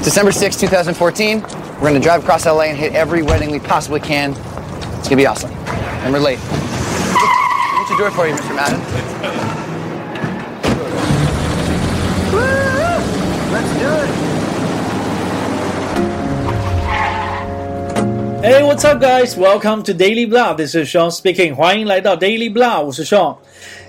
It's December 6, 2014. We're going to drive across LA and hit every wedding we possibly can. It's going to be awesome. And we're late. What's your door for you, Mr. Madden? Let's do it. Hey, what's up, guys? Welcome to Daily Blah. This is Sean speaking. 欢迎来到 Daily Blah，我是 Sean。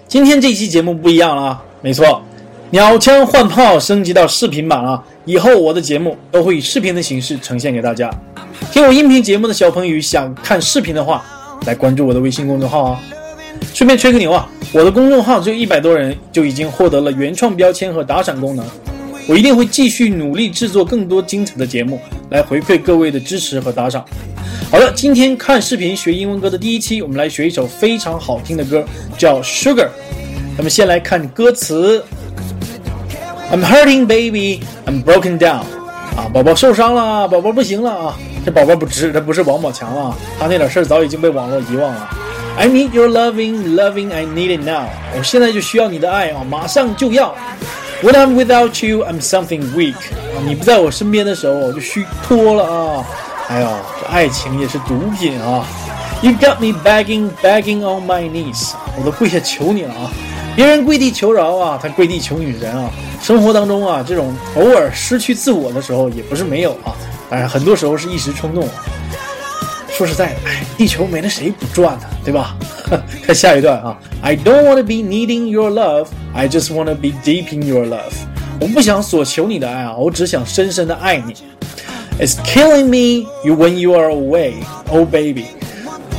今天这期节目不一样了啊，没错， 鸟枪换炮升级到视频版啊。以后我的节目都会以视频的形式呈现给大家。听我音频节目的小朋友想看视频的话，来关注我的微信公众号啊。顺便吹个牛啊，我的公众号只有一百多人，就已经获得了原创标签和打赏功能。我一定会继续努力制作更多精彩的节目，来回馈各位的支持和打赏。好了，今天看视频学英文歌的第一期，我们来学一首非常好听的歌，叫《Sugar》。咱们先来看歌词：I'm hurting, baby, I'm broken down。啊，宝宝受伤了，宝宝不行了啊！这宝宝不值，这不是王宝强了，他那点事儿早已经被网络遗忘了。I need your loving, loving, I need it now。我现在就需要你的爱啊，马上就要。When I'm without you, I'm something weak。啊，你不在我身边的时候，我就虚脱了啊。哎呦，这爱情也是毒品啊！You got me begging, begging on my knees，我都跪下求你了啊！别人跪地求饶啊，他跪地求女神啊！生活当中啊，这种偶尔失去自我的时候也不是没有啊，当然很多时候是一时冲动。啊说实在的，哎，地球没了谁不转呢？对吧？看下一段啊！I don't wanna be needing your love, I just wanna be deep in your love。我不想索求你的爱啊，我只想深深的爱你。It's killing me you when you are away, oh baby。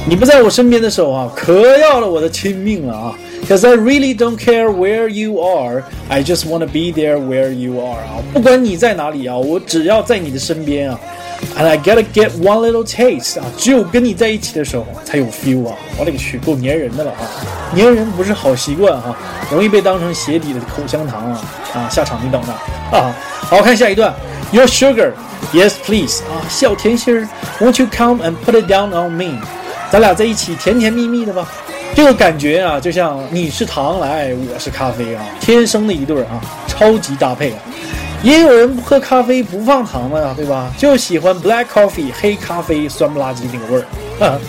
你不在我身边的时候啊，可要了我的亲命了啊 ！Cause I really don't care where you are, I just wanna be there where you are 啊！不管你在哪里啊，我只要在你的身边啊。And I gotta get one little taste 啊！只有跟你在一起的时候才有 feel 啊！我勒个去，够粘人的了啊！粘人不是好习惯啊，容易被当成鞋底的口香糖啊！啊，下场你等着啊！好看下一段，Your sugar。Yes, please 啊，小甜心儿，Won't you come and put it down on me？咱俩在一起甜甜蜜蜜的吧。 这个感觉啊，就像你是糖来，我是咖啡啊，天生的一对啊，超级搭配啊。也有人不喝咖啡不放糖的呀，对吧？就喜欢 black coffee 黑咖啡酸不拉几那个味儿。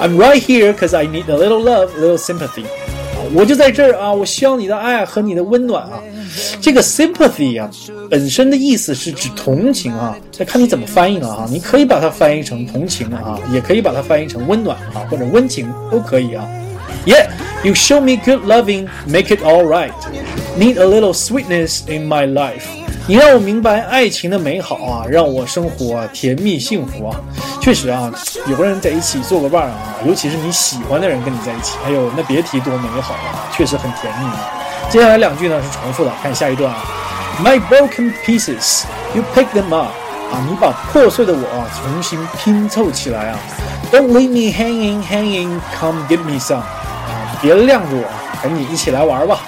I'm right here cause I need a little love, little sympathy。我就在这儿啊，我需要你的爱和你的温暖啊。这个 sympathy 啊，本身的意思是指同情啊，再看你怎么翻译了啊。你可以把它翻译成同情啊，也可以把它翻译成温暖啊，或者温情都可以啊。Yeah, you show me good loving, make it all right. Need a little sweetness in my life. 你让我明白爱情的美好啊，让我生活甜蜜幸福啊。确实啊，有个人在一起做个伴啊，尤其是你喜欢的人跟你在一起，哎呦，那别提多美好了，确实很甜蜜。接下来两句呢是重复的，看下一段啊。My broken pieces, you pick them up。啊，你把破碎的我啊重新拼凑起来啊。Don't leave me hanging, hanging, come give me some。别晾着我，赶紧一起来玩吧。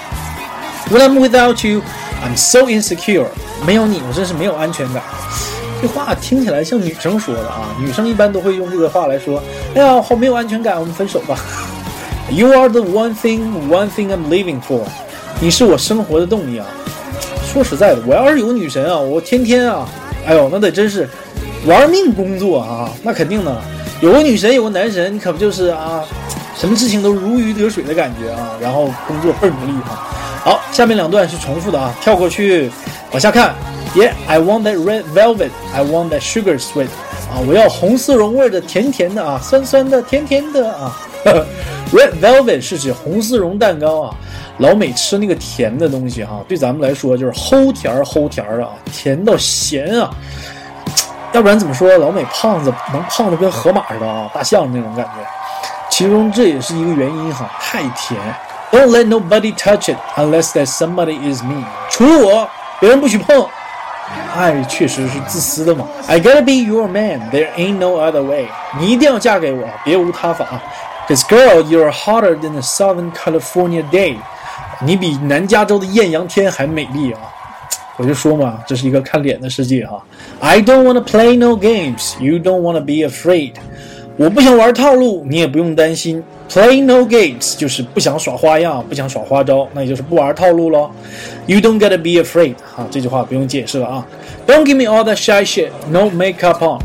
When I'm without you, I'm so insecure。没有你，我真是没有安全感。这话听起来像女生说的啊，女生一般都会用这个话来说。哎呀，好没有安全感，我们分手吧。You are the one thing, one thing I'm living for。你是我生活的动力啊。说实在的，我要是有女神啊，我天天啊，哎呦，那得真是玩命工作啊。那肯定的，有个女神，有个男神，你可不就是啊，什么事情都如鱼得水的感觉啊。然后工作倍儿努力啊。好，下面两段是重复的啊，跳过去。往下看，Yeah, I want that red velvet. I want that sugar sweet. 啊，我要红丝绒味的，甜甜的啊，酸酸的，甜甜的啊。Red velvet 是指红丝绒蛋糕啊，老美吃那个甜的东西哈，对咱们来说就是齁甜儿齁甜儿的啊，甜到咸啊。要不然怎么说老美胖子能胖的跟河马似的啊，大象那种感觉？其中这也是一个原因哈，太甜。Don't let nobody touch it unless that somebody is me. 除了我。别人不许碰，爱确实是自私的嘛。I gotta be your man, there ain't no other way。你一定要嫁给我，别无他法。Cause girl, you're hotter than the Southern California day。你比南加州的艳阳天还美丽啊！我就说嘛，这是一个看脸的世界啊。I don't wanna play no games, you don't wanna be afraid。 我不想玩套路，你也不用担心。Play no games 就是不想耍花样，不想耍花招，那也就是不玩套路咯。You don't gotta be afraid，哈，这句话不用解释了啊。Don't give me all that shy shit，no makeup on，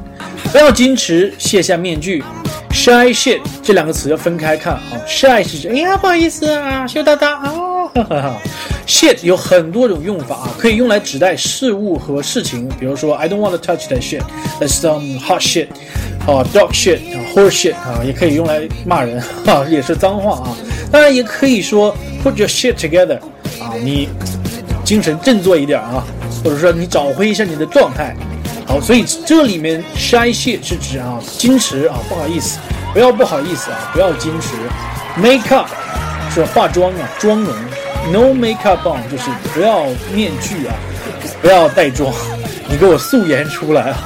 不要矜持，卸下面具。Shy shit 这两个词要分开看啊。Shy 是指哎呀不好意思啊，羞答答啊。Shit 有很多种用法啊，可以用来指代事物和事情，比如说 I don't want to touch that shit，that's some hot shit，啊，dog shit，啊，horse shit，啊，也可以用来骂人，哈，也是脏话啊。当然也可以说 put your shit together，啊，你精神振作一点啊，或者说你找回一下你的状态。好，所以这里面 shy shit 是指啊，矜持啊，不好意思，不要不好意思啊，不要矜持。Make up 是化妆啊，妆容。No makeup on 就是不要面具啊，不要带妆，你给我素颜出来啊！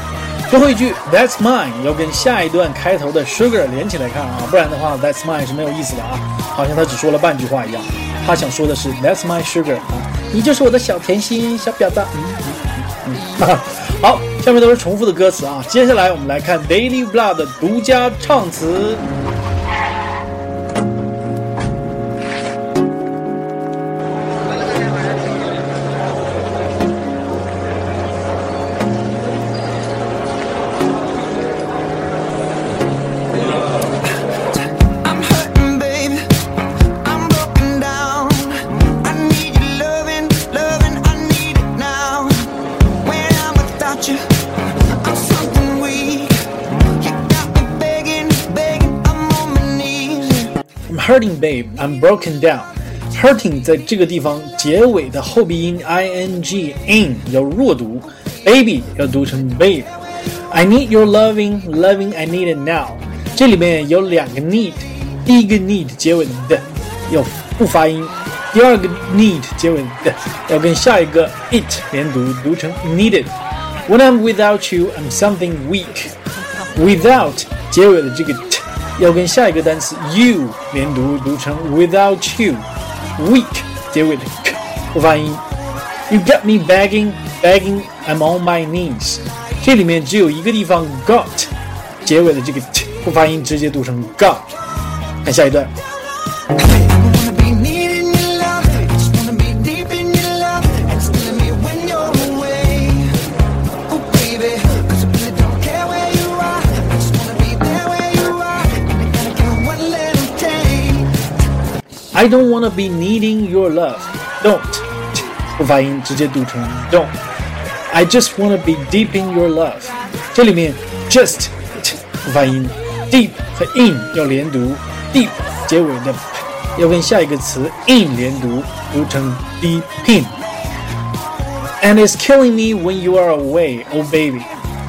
最后一句 That's mine 要跟下一段开头的 sugar 连起来看啊，不然的话 That's mine 是没有意思的啊，好像他只说了半句话一样。他想说的是 That's my sugar 啊，你就是我的小甜心、小婊子。嗯嗯嗯。好，下面都是重复的歌词啊，接下来我们来看 Daily Blood 的独家唱词。babe, I'm broken down. Hurting 在这个地方结尾的后鼻音 i n g in 要弱读，baby 要读成 babe。I need your loving, loving, I need it now。这里面有两个 need，第一个 need 结尾的的要不发音，第二个 need 结尾的要跟下一个 it 连读，读成 needed。When I'm without you, I'm something weak. Without 结尾的这个。 要跟下一个单词 you 连读，读成 without you。weak 结尾的 k 不发音。You got me begging, begging, I'm on my knees。这里面只有一个地方 got 结尾的这个 t 不发音，直接读成 got。看下一段。I don't wanna be needing your love. Don't 不发音，直接读成 don't. I just wanna be deep in your love. 这里面 just 不发音，deep 和 in 要连读，deep 结尾的要跟下一个词 in 连读，读成 deep in. And it's killing me when you are away, oh baby.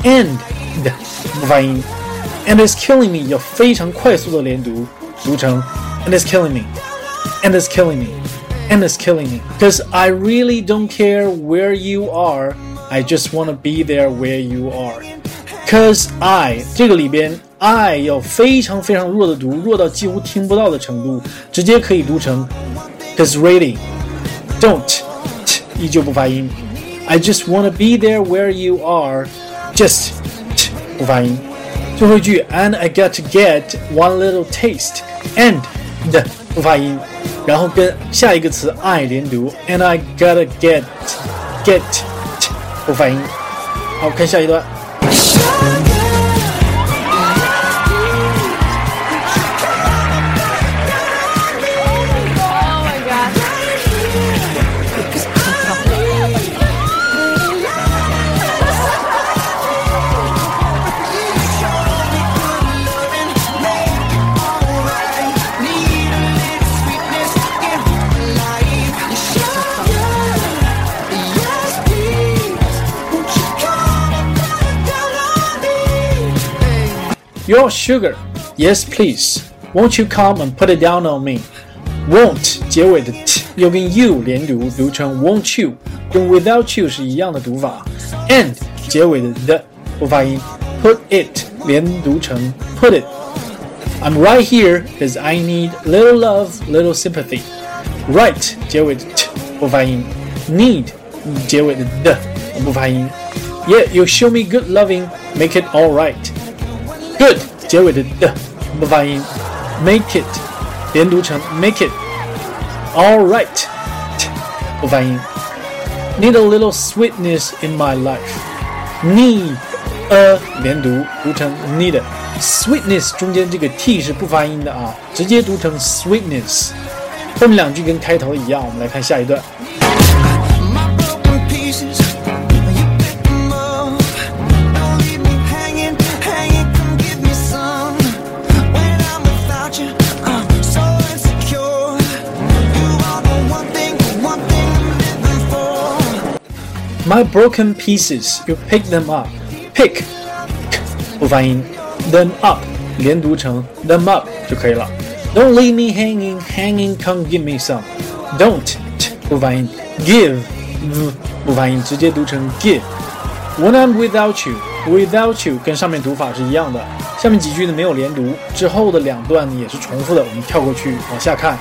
And 不发音，and it's killing me 要非常快速的连读，读成 and it's killing me and it's killing me. And it's killing me. Because I really don't care where you are. I just want to be there where you are. Cause I 这个里边 I 要非常非常弱的读，弱到几乎听不到的程度，直接可以读成 Cause really don't 依旧不发音。I just want to be there where you are. Just 不发音。最后一句 And I got to get one little taste. And 对不发音。然后跟下一个词 I 连读，and I gotta get get 不发音。好，看下一段。Your sugar, yes please. Won't you come and put it down on me? Won't 结尾的 t 又跟 you 连读，读成 won't you，跟 without you 是一样的读法。And 结尾的 the 不发音，put it 连读成 put it。I'm right here because I need little love, little sympathy. Right 结尾的 t 不发音，need 结尾的 the 不发音。Yeah, you show me good loving, make it all right. Good 结尾的的不发音，make it 连读成 make it。All right，不发音。Need a little sweetness in my life。Need a 连读读成 need。Sweetness 中间这个 t 是不发音的啊，直接读成 sweetness。后面两句跟开头一样，我们来看下一段。 My broken pieces, you pick them up. Pick 不发音，them up 连读成 them up 就可以了。Don't leave me hanging, hanging, come give me some. Don't 不发音，give 不发音，直接读成 give。When I'm without you, without you 跟上面读法是一样的。下面几句呢没有连读，之后的两段也是重复的，我们跳过去往下看。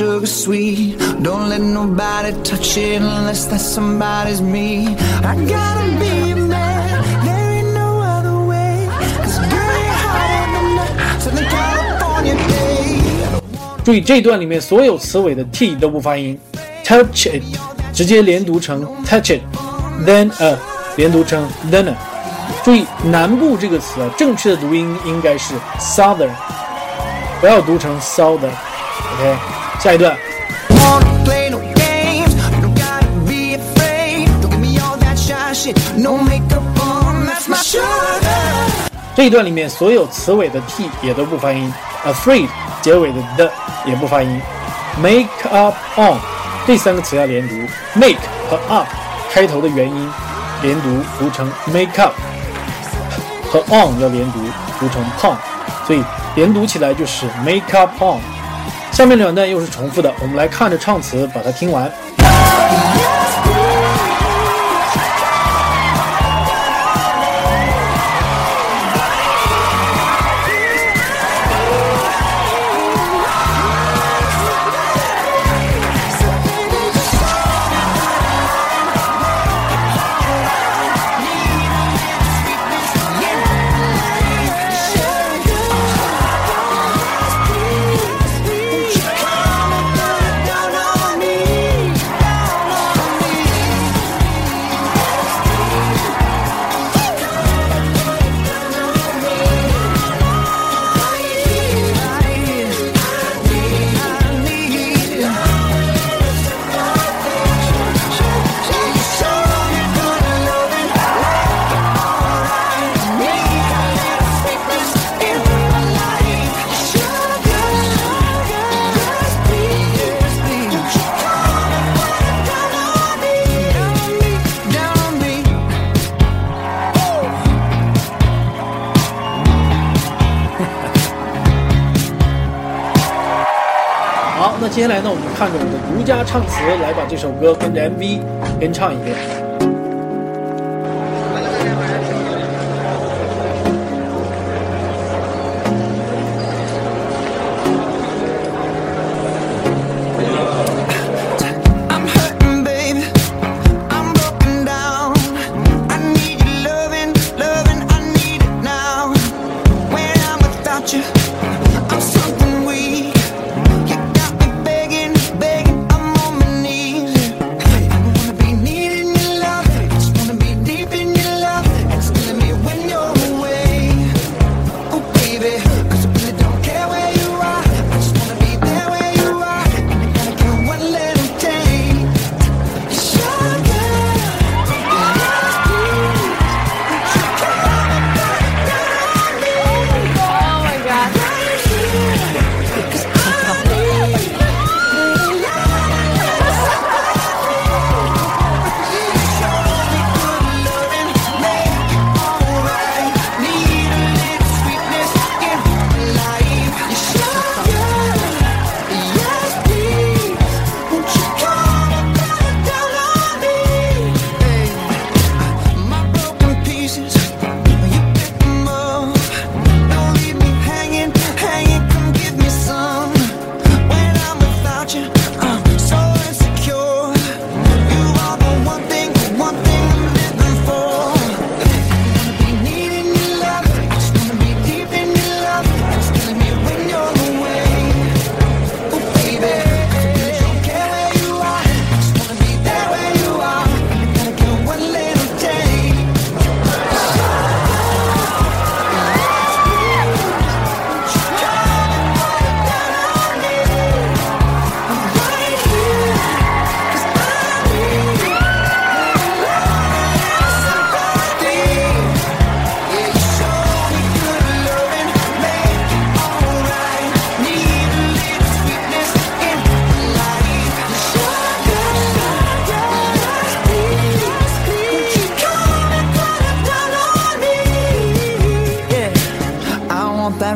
sugar sweet. Don't let nobody touch it unless that somebody's me. I gotta be a man, there ain't no other way. Cause girl, you're hotter than the Southern California day. 注意这段里面所有词尾的 t 都不发音，touch it 直接连读成 touch it，then a 连读成 then a。注意南部这个词啊，正确的读音应该是 southern， 不要读成 southern。OK，下一段。这一段里面所有词尾的 t 也都不发音，afraid 结尾的的也不发音，make up on 这三个词要连读，make 和 up 开头的元音连读读成 make up，和 on 要连读读成 pon，所以连读起来就是 make up on。下面两段又是重复的，我们来看着唱词把它听完。接下来呢，我们看着我们的独家唱词来把这首歌跟着 MV 跟唱一遍。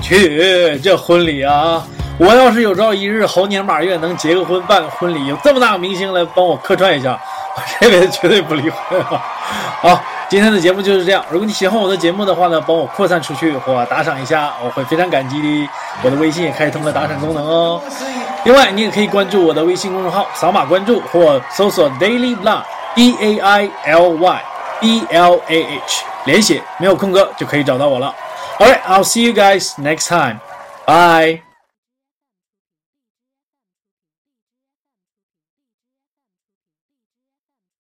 去！这婚礼啊，我要是有朝一日猴年马月能结个婚、办个婚礼，有这么大个明星来帮我客串一下，我这辈子绝对不离婚啊！好，今天的节目就是这样。如果你喜欢我的节目的话呢，帮我扩散出去或打赏一下，我会非常感激的。我的微信也开通了打赏功能哦。另外，你也可以关注我的微信公众号，扫码关注或搜索 Daily Blah D A I L Y B L A H，连写没有空格就可以找到我了。All right, I'll see you guys next time. Bye.